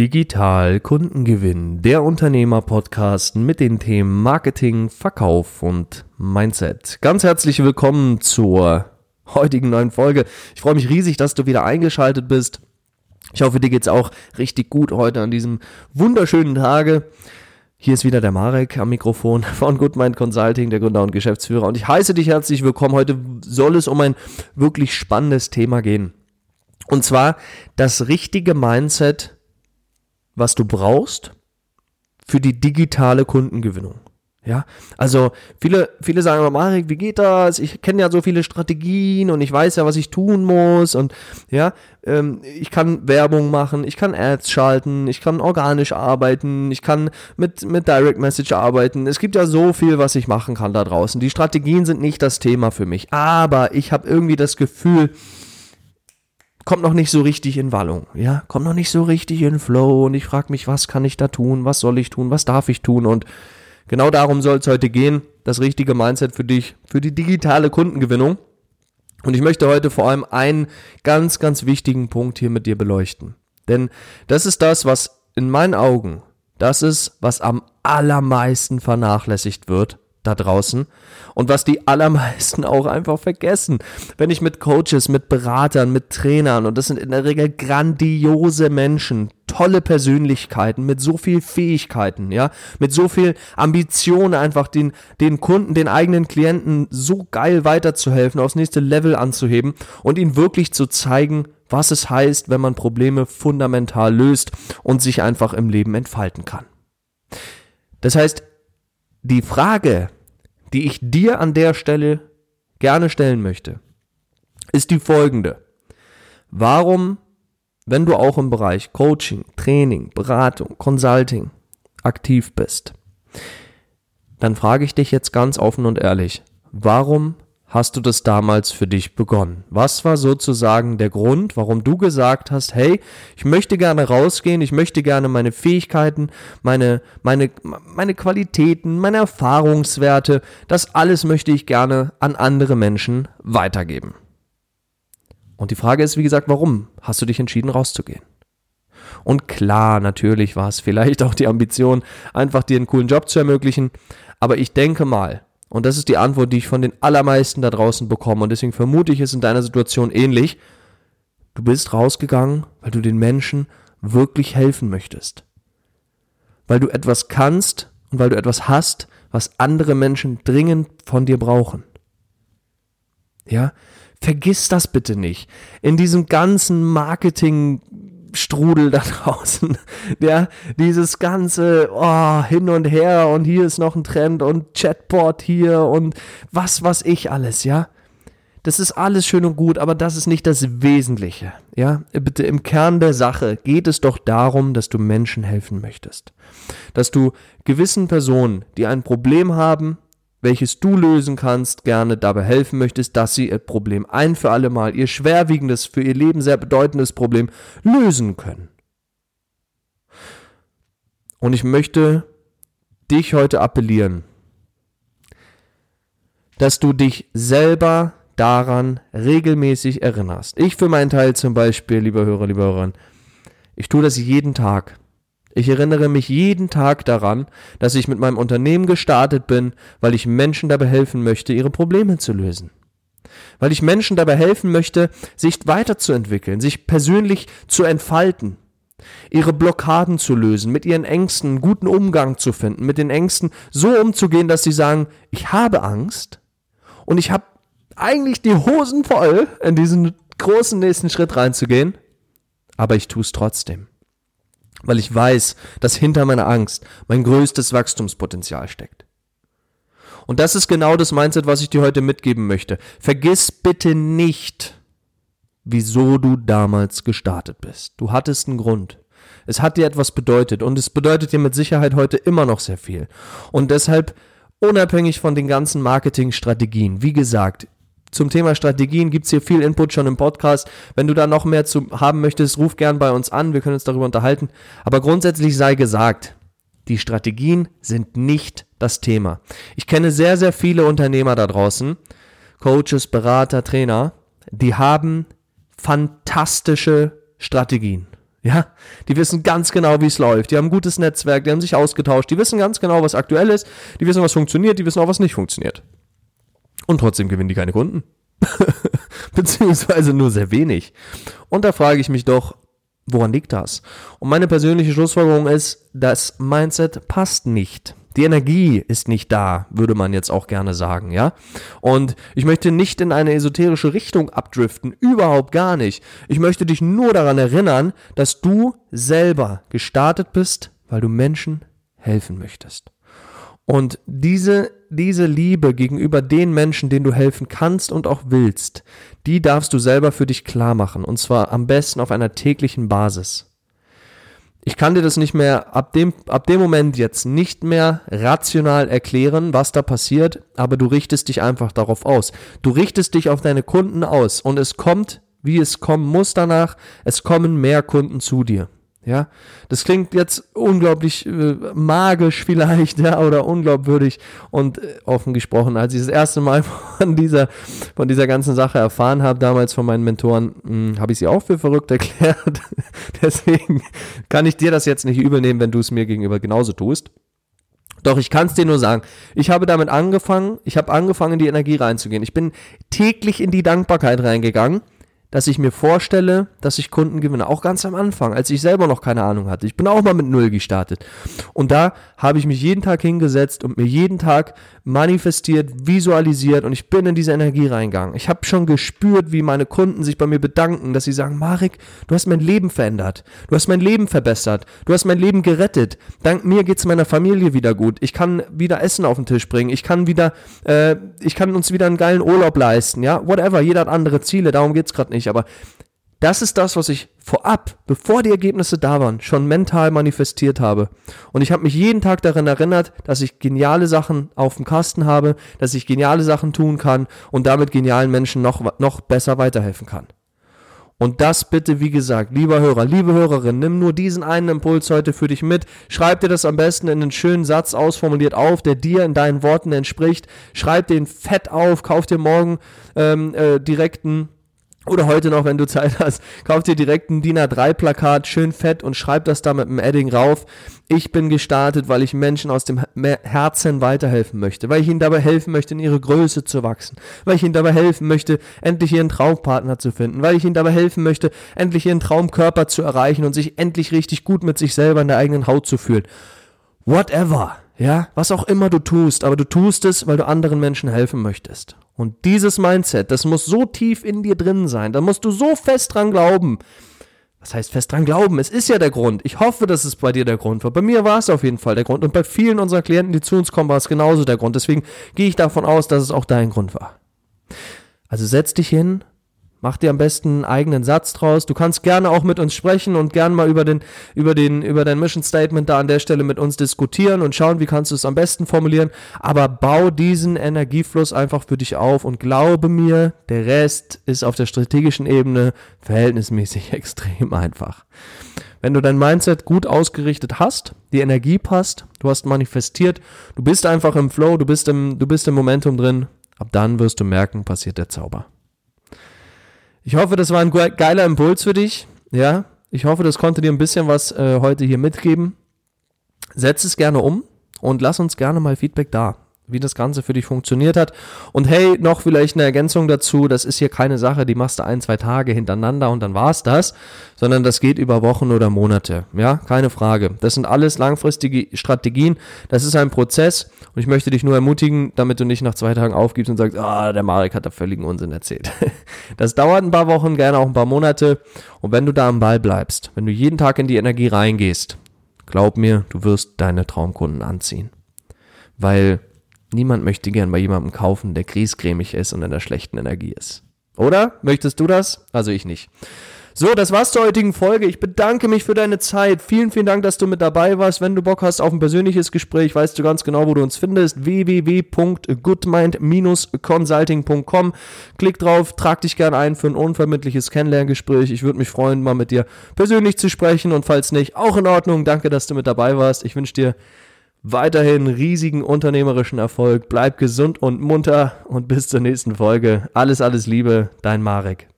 Digital Kundengewinn, der Unternehmer-Podcast mit den Themen Marketing, Verkauf und Mindset. Ganz herzlich willkommen zur heutigen neuen Folge. Ich freue mich riesig, dass du wieder eingeschaltet bist. Ich hoffe, dir geht's auch richtig gut heute an diesem wunderschönen Tage. Hier ist wieder der Marek am Mikrofon von Goodmind Consulting, der Gründer und Geschäftsführer. Und ich heiße dich herzlich willkommen. Heute soll es um ein wirklich spannendes Thema gehen. Und zwar das richtige Mindset was du brauchst für die digitale Kundengewinnung. Ja, also viele, viele sagen immer, Marek, wie geht das? Ich kenne ja so viele Strategien und ich weiß ja, was ich tun muss und ja, ähm, ich kann Werbung machen, ich kann Ads schalten, ich kann organisch arbeiten, ich kann mit, mit Direct Message arbeiten. Es gibt ja so viel, was ich machen kann da draußen. Die Strategien sind nicht das Thema für mich, aber ich habe irgendwie das Gefühl, kommt noch nicht so richtig in Wallung, ja, kommt noch nicht so richtig in Flow und ich frage mich, was kann ich da tun, was soll ich tun, was darf ich tun? Und genau darum soll es heute gehen, das richtige Mindset für dich, für die digitale Kundengewinnung. Und ich möchte heute vor allem einen ganz, ganz wichtigen Punkt hier mit dir beleuchten. Denn das ist das, was in meinen Augen, das ist, was am allermeisten vernachlässigt wird da draußen und was die allermeisten auch einfach vergessen. Wenn ich mit Coaches, mit Beratern, mit Trainern und das sind in der Regel grandiose Menschen, tolle Persönlichkeiten mit so viel Fähigkeiten, ja, mit so viel Ambition einfach den, den Kunden, den eigenen Klienten so geil weiterzuhelfen, aufs nächste Level anzuheben und ihnen wirklich zu zeigen, was es heißt, wenn man Probleme fundamental löst und sich einfach im Leben entfalten kann. Das heißt, die Frage, die ich dir an der Stelle gerne stellen möchte, ist die folgende. Warum, wenn du auch im Bereich Coaching, Training, Beratung, Consulting aktiv bist, dann frage ich dich jetzt ganz offen und ehrlich, warum hast du das damals für dich begonnen? Was war sozusagen der Grund, warum du gesagt hast, hey, ich möchte gerne rausgehen, ich möchte gerne meine Fähigkeiten, meine, meine, meine Qualitäten, meine Erfahrungswerte, das alles möchte ich gerne an andere Menschen weitergeben. Und die Frage ist, wie gesagt, warum hast du dich entschieden, rauszugehen? Und klar, natürlich war es vielleicht auch die Ambition, einfach dir einen coolen Job zu ermöglichen. Aber ich denke mal, und das ist die Antwort, die ich von den allermeisten da draußen bekomme. Und deswegen vermute ich es in deiner Situation ähnlich. Du bist rausgegangen, weil du den Menschen wirklich helfen möchtest. Weil du etwas kannst und weil du etwas hast, was andere Menschen dringend von dir brauchen. Ja? Vergiss das bitte nicht. In diesem ganzen Marketing Strudel da draußen. Ja, dieses ganze oh, hin und her und hier ist noch ein Trend und Chatbot hier und was was ich alles, ja. Das ist alles schön und gut, aber das ist nicht das Wesentliche. Ja, bitte im Kern der Sache geht es doch darum, dass du Menschen helfen möchtest. Dass du gewissen Personen, die ein Problem haben, welches du lösen kannst, gerne dabei helfen möchtest, dass sie ihr Problem ein für alle Mal, ihr schwerwiegendes, für ihr Leben sehr bedeutendes Problem lösen können. Und ich möchte dich heute appellieren, dass du dich selber daran regelmäßig erinnerst. Ich für meinen Teil zum Beispiel, lieber Hörer, lieber Hörer, ich tue das jeden Tag. Ich erinnere mich jeden Tag daran, dass ich mit meinem Unternehmen gestartet bin, weil ich Menschen dabei helfen möchte, ihre Probleme zu lösen. Weil ich Menschen dabei helfen möchte, sich weiterzuentwickeln, sich persönlich zu entfalten, ihre Blockaden zu lösen, mit ihren Ängsten einen guten Umgang zu finden, mit den Ängsten so umzugehen, dass sie sagen, ich habe Angst und ich habe eigentlich die Hosen voll, in diesen großen nächsten Schritt reinzugehen, aber ich tue es trotzdem weil ich weiß, dass hinter meiner Angst mein größtes Wachstumspotenzial steckt. Und das ist genau das Mindset, was ich dir heute mitgeben möchte. Vergiss bitte nicht, wieso du damals gestartet bist. Du hattest einen Grund. Es hat dir etwas bedeutet und es bedeutet dir mit Sicherheit heute immer noch sehr viel. Und deshalb, unabhängig von den ganzen Marketingstrategien, wie gesagt, zum Thema Strategien gibt's hier viel Input schon im Podcast. Wenn du da noch mehr zu haben möchtest, ruf gern bei uns an. Wir können uns darüber unterhalten. Aber grundsätzlich sei gesagt, die Strategien sind nicht das Thema. Ich kenne sehr, sehr viele Unternehmer da draußen, Coaches, Berater, Trainer, die haben fantastische Strategien. Ja, die wissen ganz genau, wie es läuft. Die haben ein gutes Netzwerk, die haben sich ausgetauscht, die wissen ganz genau, was aktuell ist, die wissen, was funktioniert, die wissen auch, was nicht funktioniert. Und trotzdem gewinnen die keine Kunden. Beziehungsweise nur sehr wenig. Und da frage ich mich doch, woran liegt das? Und meine persönliche Schlussfolgerung ist, das Mindset passt nicht. Die Energie ist nicht da, würde man jetzt auch gerne sagen, ja? Und ich möchte nicht in eine esoterische Richtung abdriften, überhaupt gar nicht. Ich möchte dich nur daran erinnern, dass du selber gestartet bist, weil du Menschen helfen möchtest. Und diese, diese Liebe gegenüber den Menschen, denen du helfen kannst und auch willst, die darfst du selber für dich klar machen. Und zwar am besten auf einer täglichen Basis ich kann dir das nicht mehr ab dem, ab dem Moment jetzt nicht mehr rational erklären, was da passiert, aber du richtest dich einfach darauf aus. Du richtest dich auf deine Kunden aus und es kommt, wie es kommen muss danach, es kommen mehr Kunden zu dir. Ja, das klingt jetzt unglaublich äh, magisch vielleicht, ja, oder unglaubwürdig und äh, offen gesprochen, als ich das erste Mal von dieser, von dieser ganzen Sache erfahren habe, damals von meinen Mentoren, hm, habe ich sie auch für verrückt erklärt. Deswegen kann ich dir das jetzt nicht übernehmen, wenn du es mir gegenüber genauso tust. Doch ich kann es dir nur sagen, ich habe damit angefangen, ich habe angefangen, in die Energie reinzugehen. Ich bin täglich in die Dankbarkeit reingegangen dass ich mir vorstelle, dass ich Kunden gewinne. Auch ganz am Anfang, als ich selber noch keine Ahnung hatte. Ich bin auch mal mit Null gestartet. Und da habe ich mich jeden Tag hingesetzt und mir jeden Tag manifestiert, visualisiert und ich bin in diese Energie reingegangen. Ich habe schon gespürt, wie meine Kunden sich bei mir bedanken, dass sie sagen, Marek, du hast mein Leben verändert. Du hast mein Leben verbessert. Du hast mein Leben gerettet. Dank mir geht's meiner Familie wieder gut. Ich kann wieder Essen auf den Tisch bringen. Ich kann wieder, äh, ich kann uns wieder einen geilen Urlaub leisten. Ja, whatever. Jeder hat andere Ziele. Darum geht's gerade nicht nicht, aber das ist das, was ich vorab, bevor die Ergebnisse da waren, schon mental manifestiert habe. Und ich habe mich jeden Tag daran erinnert, dass ich geniale Sachen auf dem Kasten habe, dass ich geniale Sachen tun kann und damit genialen Menschen noch, noch besser weiterhelfen kann. Und das bitte, wie gesagt, lieber Hörer, liebe Hörerin, nimm nur diesen einen Impuls heute für dich mit. Schreib dir das am besten in einen schönen Satz ausformuliert auf, der dir in deinen Worten entspricht. Schreib den fett auf, kauf dir morgen ähm, äh, direkten oder heute noch, wenn du Zeit hast, kauf dir direkt ein DIN A3-Plakat, schön fett und schreib das da mit einem Edding rauf. Ich bin gestartet, weil ich Menschen aus dem Herzen weiterhelfen möchte, weil ich ihnen dabei helfen möchte, in ihre Größe zu wachsen, weil ich ihnen dabei helfen möchte, endlich ihren Traumpartner zu finden, weil ich ihnen dabei helfen möchte, endlich ihren Traumkörper zu erreichen und sich endlich richtig gut mit sich selber in der eigenen Haut zu fühlen. Whatever. Ja, was auch immer du tust, aber du tust es, weil du anderen Menschen helfen möchtest. Und dieses Mindset, das muss so tief in dir drin sein, da musst du so fest dran glauben. Was heißt fest dran glauben? Es ist ja der Grund. Ich hoffe, dass es bei dir der Grund war. Bei mir war es auf jeden Fall der Grund. Und bei vielen unserer Klienten, die zu uns kommen, war es genauso der Grund. Deswegen gehe ich davon aus, dass es auch dein Grund war. Also setz dich hin, Mach dir am besten einen eigenen Satz draus. Du kannst gerne auch mit uns sprechen und gerne mal über den, über den, über dein Mission Statement da an der Stelle mit uns diskutieren und schauen, wie kannst du es am besten formulieren. Aber bau diesen Energiefluss einfach für dich auf und glaube mir, der Rest ist auf der strategischen Ebene verhältnismäßig extrem einfach. Wenn du dein Mindset gut ausgerichtet hast, die Energie passt, du hast manifestiert, du bist einfach im Flow, du bist im, du bist im Momentum drin, ab dann wirst du merken, passiert der Zauber. Ich hoffe, das war ein geiler Impuls für dich. Ja, ich hoffe, das konnte dir ein bisschen was äh, heute hier mitgeben. Setz es gerne um und lass uns gerne mal Feedback da wie das Ganze für dich funktioniert hat. Und hey, noch vielleicht eine Ergänzung dazu, das ist hier keine Sache, die machst du ein, zwei Tage hintereinander und dann war's das, sondern das geht über Wochen oder Monate. Ja, keine Frage. Das sind alles langfristige Strategien. Das ist ein Prozess und ich möchte dich nur ermutigen, damit du nicht nach zwei Tagen aufgibst und sagst, ah, der Marek hat da völligen Unsinn erzählt. Das dauert ein paar Wochen, gerne auch ein paar Monate. Und wenn du da am Ball bleibst, wenn du jeden Tag in die Energie reingehst, glaub mir, du wirst deine Traumkunden anziehen. Weil Niemand möchte gern bei jemandem kaufen, der griesgrämig ist und in der schlechten Energie ist. Oder? Möchtest du das? Also ich nicht. So, das war's zur heutigen Folge. Ich bedanke mich für deine Zeit. Vielen, vielen Dank, dass du mit dabei warst. Wenn du Bock hast auf ein persönliches Gespräch, weißt du ganz genau, wo du uns findest. www.goodmind-consulting.com. Klick drauf, trag dich gern ein für ein unvermittliches Kennenlerngespräch. Ich würde mich freuen, mal mit dir persönlich zu sprechen und falls nicht, auch in Ordnung. Danke, dass du mit dabei warst. Ich wünsche dir Weiterhin riesigen unternehmerischen Erfolg, bleib gesund und munter und bis zur nächsten Folge. Alles, alles Liebe, dein Marek.